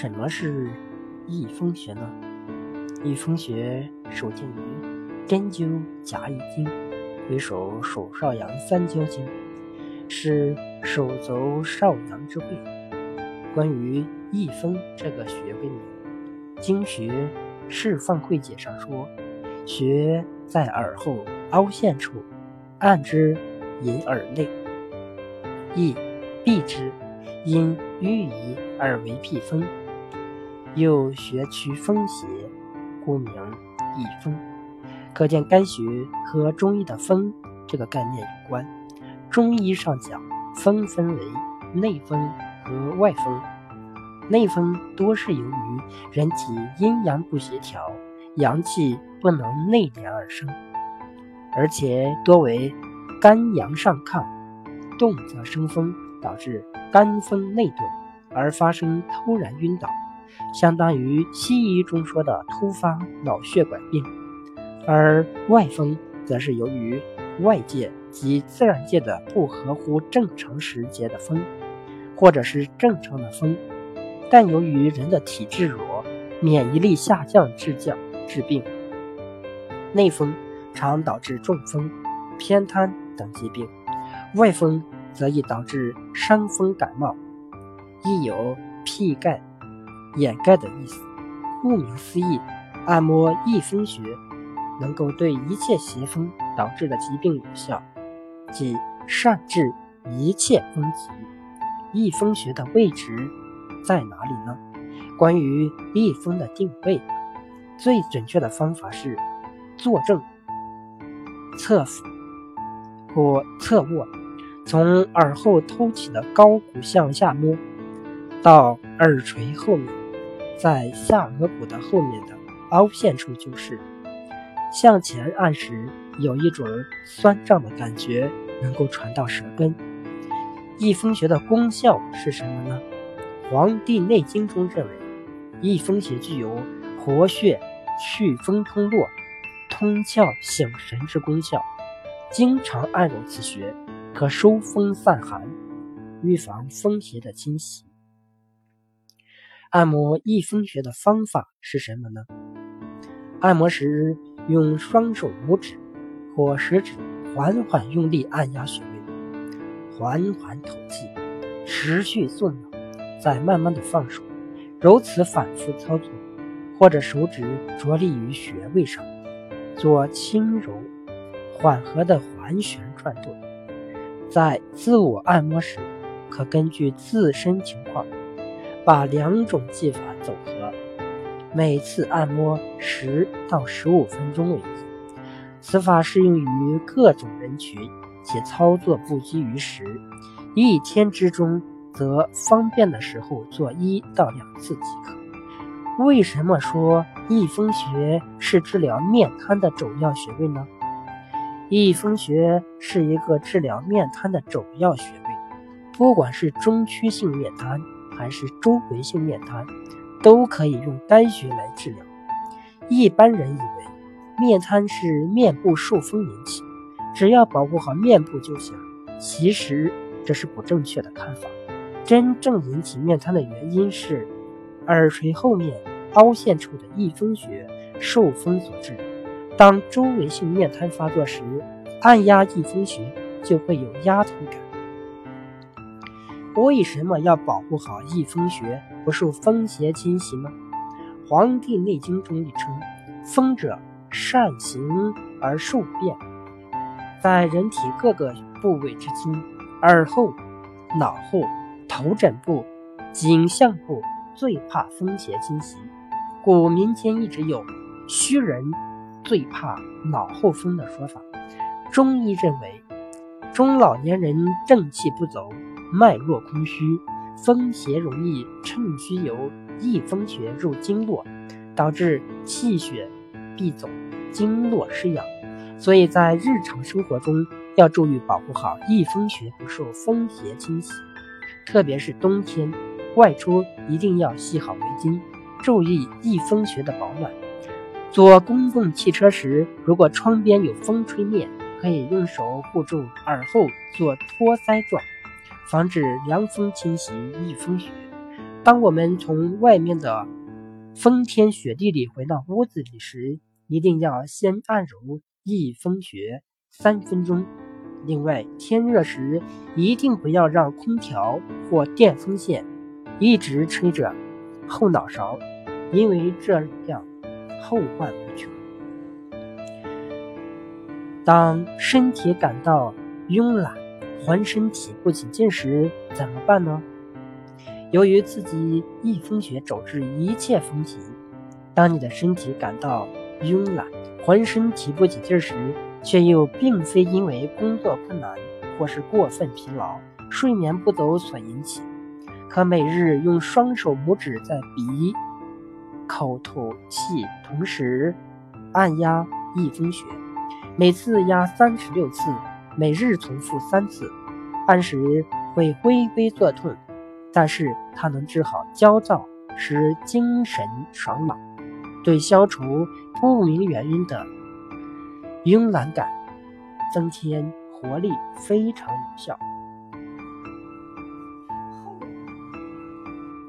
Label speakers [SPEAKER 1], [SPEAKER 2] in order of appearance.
[SPEAKER 1] 什么是易风穴呢？易风穴首见于针灸甲乙经，回首手少阳三焦经，是手足少阳之会。关于易风这个穴位名，经学释放会解上说，穴在耳后凹陷处，按之引耳内，易闭之，因淤以而为辟风。又学取风邪，故名易风。可见该学和中医的“风”这个概念有关。中医上讲，风分为内风和外风。内风多是由于人体阴阳不协调，阳气不能内敛而生，而且多为肝阳上亢，动则生风，导致肝风内动而发生突然晕倒。相当于西医中说的突发脑血管病，而外风则是由于外界及自然界的不合乎正常时节的风，或者是正常的风，但由于人的体质弱，免疫力下降致降致病。内风常导致中风、偏瘫等疾病，外风则易导致伤风感冒，亦有辟盖。掩盖的意思。顾名思义，按摩易风穴能够对一切邪风导致的疾病有效，即善治一切风疾。易风穴的位置在哪里呢？关于易风的定位，最准确的方法是坐正、侧俯或侧卧，从耳后凸起的高骨向下摸，到耳垂后面。在下颌骨的后面的凹陷处就是。向前按时，有一种酸胀的感觉，能够传到舌根。易风穴的功效是什么呢？《黄帝内经》中认为，易风穴具有活血、祛风通络、通窍醒神之功效。经常按揉此穴，可收风散寒，预防风邪的侵袭。按摩易风穴的方法是什么呢？按摩时用双手拇指或食指缓缓用力按压穴位，缓缓吐气，持续送脑，再慢慢的放手，如此反复操作，或者手指着力于穴位上，做轻柔、缓和的环旋转动。在自我按摩时，可根据自身情况。把两种技法组合，每次按摩十到十五分钟为宜。此法适用于各种人群，且操作不拘于时。一天之中，则方便的时候做一到两次即可。为什么说易风穴是治疗面瘫的主要穴位呢？易风穴是一个治疗面瘫的主要穴位，不管是中区性面瘫。还是周围性面瘫，都可以用该穴来治疗。一般人以为面瘫是面部受风引起，只要保护好面部就行。其实这是不正确的看法。真正引起面瘫的原因是耳垂后面凹陷处的翳风穴受风所致。当周围性面瘫发作时，按压翳风穴就会有压痛感。为什么要保护好易风穴不受风邪侵袭呢？《黄帝内经》中亦称：“风者，善行而受变。”在人体各个部位之中，耳后、脑后、头枕部、颈项部最怕风邪侵袭，故民间一直有“虚人最怕脑后风”的说法。中医认为，中老年人正气不走。脉络空虚，风邪容易趁虚由易风穴入经络，导致气血闭走，经络失养。所以在日常生活中要注意保护好易风穴不受风邪侵袭，特别是冬天外出一定要系好围巾，注意易风穴的保暖。坐公共汽车时，如果窗边有风吹面，可以用手护住耳后做托腮状。防止凉风侵袭易风穴。当我们从外面的风天雪地里回到屋子里时，一定要先按揉易风穴三分钟。另外，天热时一定不要让空调或电风扇一直吹着后脑勺，因为这样后患无穷。当身体感到慵懒、浑身提不起劲时，怎么办呢？由于自己易风穴主治一切风疾，当你的身体感到慵懒、浑身提不起劲时，却又并非因为工作困难或是过分疲劳、睡眠不足所引起，可每日用双手拇指在鼻、口吐气，同时按压易风穴，每次压三十六次，每日重复三次。按时会微微作痛，但是它能治好焦躁，使精神爽朗，对消除不明原因的。慵懒感，增添活力，非常有效。